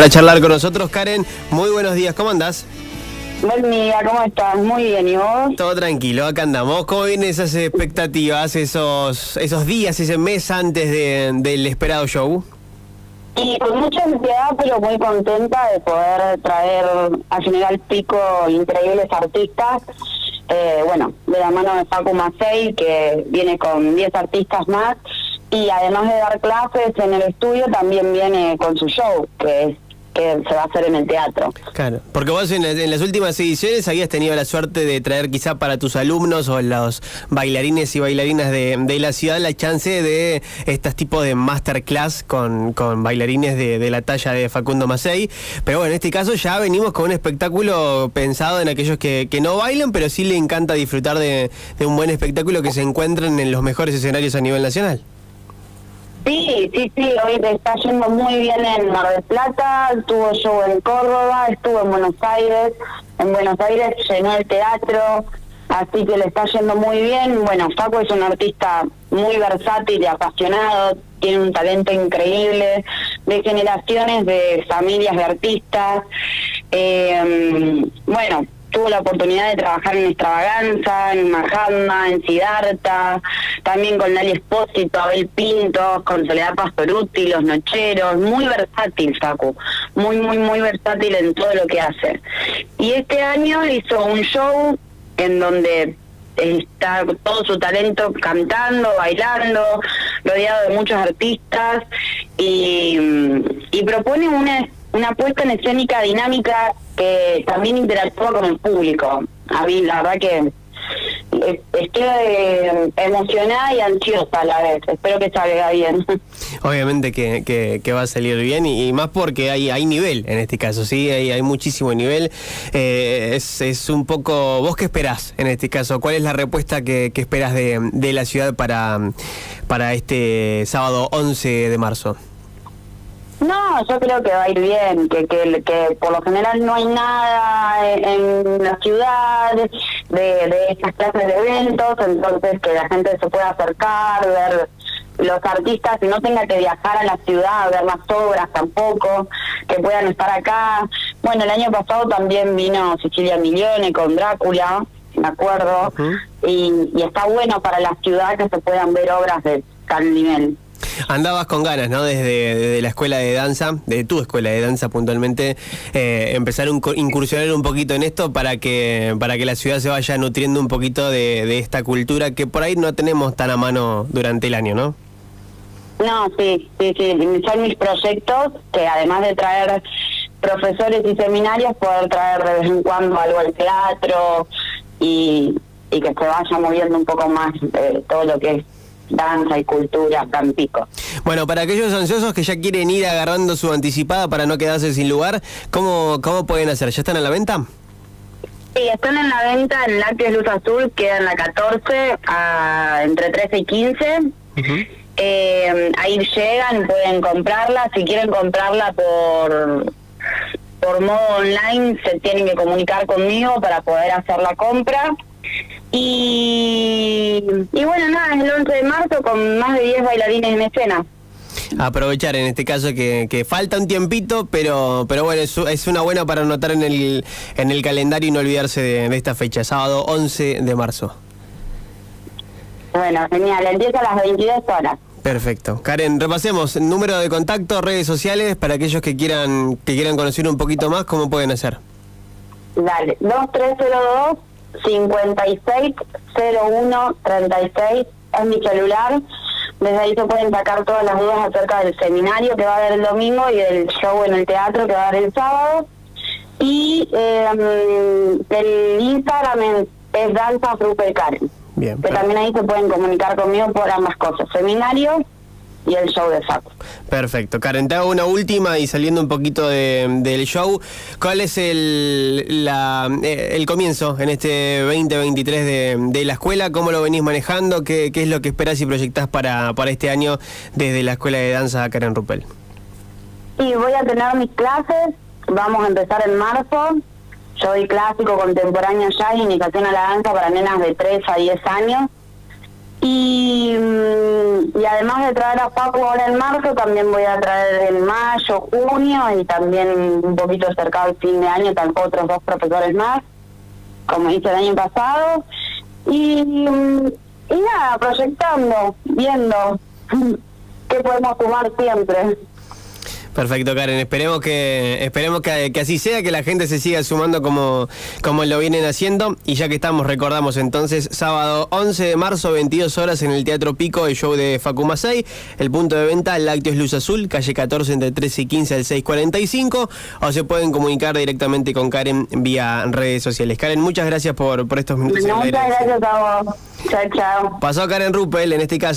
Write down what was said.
para charlar con nosotros. Karen, muy buenos días, ¿cómo andás? Buen día, ¿cómo estás? Muy bien, ¿y vos? Todo tranquilo, acá andamos. ¿Cómo vienen esas expectativas, esos, esos días, ese mes antes del esperado show? Y con mucha ansiedad, pero muy contenta de poder traer a General Pico increíbles artistas. Eh, bueno, de la mano de Facu Macei, que viene con 10 artistas más y además de dar clases en el estudio, también viene con su show, que es que se va a hacer en el teatro. Claro, porque vos en, las últimas ediciones habías tenido la suerte de traer quizá para tus alumnos o los bailarines y bailarinas de, de la ciudad la chance de estos tipos de masterclass con, con bailarines de, la talla de Facundo Macei. Pero bueno, en este caso ya venimos con un espectáculo pensado en aquellos que, que no bailan, pero sí le encanta disfrutar de, de un buen espectáculo que se encuentren en los mejores escenarios a nivel nacional. Sí, sí, sí, hoy está yendo muy bien en Mar del Plata, tuvo show en Córdoba, estuvo en Buenos Aires, en Buenos Aires llenó el teatro, así que le está yendo muy bien. Bueno, Faco es un artista muy versátil y apasionado, tiene un talento increíble, de generaciones de familias de artistas. Eh, bueno, tuvo la oportunidad de trabajar en Extravaganza, en Mahatma, en Siddhartha, también con Lali Espósito, Abel Pinto, con Soledad Pastoruti, Los Nocheros, muy versátil Facu, muy, muy, muy versátil en todo lo que hace. Y este año hizo un show en donde está todo su talento cantando, bailando, rodeado de muchos artistas y, y propone una una puesta en escénica dinámica que también interactúa con el público. A mí, la verdad que estoy eh, emocionada y ansiosa a la vez. Espero que salga bien. Obviamente que, va a salir bien y, más porque hay, hay nivel en este caso, ¿sí? Hay, hay muchísimo nivel. Eh, es, es un poco... ¿Vos qué esperás en este caso? ¿Cuál es la respuesta que, que esperás de, de la ciudad para este sábado 11 de marzo? No, yo creo que va a ir bien, que, que, que por lo general no hay nada en, la ciudad de, de estas clases de eventos, entonces que la gente se pueda acercar, ver los artistas y no tenga que viajar a la ciudad a ver las obras tampoco, que puedan estar acá. Bueno, el año pasado también vino Sicilia Milione con Drácula, me acuerdo, y, y está bueno para la ciudad que se puedan ver obras de tal nivel. Andabas con ganas, ¿no? Desde, la escuela de danza, de tu escuela de danza puntualmente, eh, empezar a incursionar un poquito en esto para que, para que la ciudad se vaya nutriendo un poquito de, esta cultura que por ahí no tenemos tan a mano durante el año, ¿no? No, sí, sí, sí. Son mis proyectos que además de traer profesores y seminarios, poder traer de vez en cuando algo al teatro y, y que se vaya moviendo un poco más de todo lo que es danza y cultura Campico. Bueno, para aquellos ansiosos que ya quieren ir agarrando su anticipada para no quedarse sin lugar, ¿cómo, cómo pueden hacer? ¿Ya están a la venta? Sí, están en la venta en Lácteos Luz Azul, queda en la 14, a, entre 13 y 15. eh, ahí llegan, pueden comprarla. Si quieren comprarla por por modo online, se tienen que comunicar conmigo para poder hacer la compra. Y, y bueno, nada, es el 11 de marzo con más de 10 bailarines en escena aprovechar en este caso que, que, falta un tiempito, pero pero bueno, es, es, una buena para anotar en el, en el calendario y no olvidarse de, esta fecha, sábado 11 de marzo. Bueno, genial, empieza a las 22 horas. Perfecto. Karen, repasemos número de contacto, redes sociales para aquellos que quieran que quieran conocer un poquito más, ¿cómo pueden hacer? Dale, 2302 560136 es mi celular. Desde ahí se pueden sacar todas las dudas acerca del seminario que va a haber el domingo y del show en el teatro que va a haber el sábado. Y eh, el Instagram es, Danza Karen. Bien, que también ahí se pueden comunicar conmigo por ambas cosas, seminario y el show de Facu. Perfecto. Karen, te hago una última y saliendo un poquito del show, ¿cuál es el, la, eh, el comienzo en este 2023 de, de, la escuela? ¿Cómo lo venís manejando? ¿Qué, qué es lo que esperás y proyectás para, para este año desde la Escuela de Danza Karen Ruppel? Sí, voy a tener mis clases, vamos a empezar en marzo. Yo doy clásico, contemporáneo ya, iniciación a la danza para nenas de 3 a 10 años Y, mm, y además de traer a Paco ahora en marzo, también voy a traer en mayo, junio y también un poquito cerca al fin de año, tal otros dos profesores más, como hice el año pasado. Y, mm, y nada, proyectando, viendo qué podemos sumar siempre. Perfecto, Karen. Esperemos que esperemos que, así sea, que la gente se siga sumando como, como lo vienen haciendo. Y ya que estamos, recordamos entonces, sábado 11 de marzo, 22 horas en el Teatro Pico, el show de Facu Masay. El punto de venta, Lácteos Luz Azul, calle 14 entre 13 y 15 al 645. O se pueden comunicar directamente con Karen vía redes sociales. Karen, muchas gracias por, por estos minutos. Muchas gracias a vos. Chao, chao. Pasó Karen Ruppel en este caso.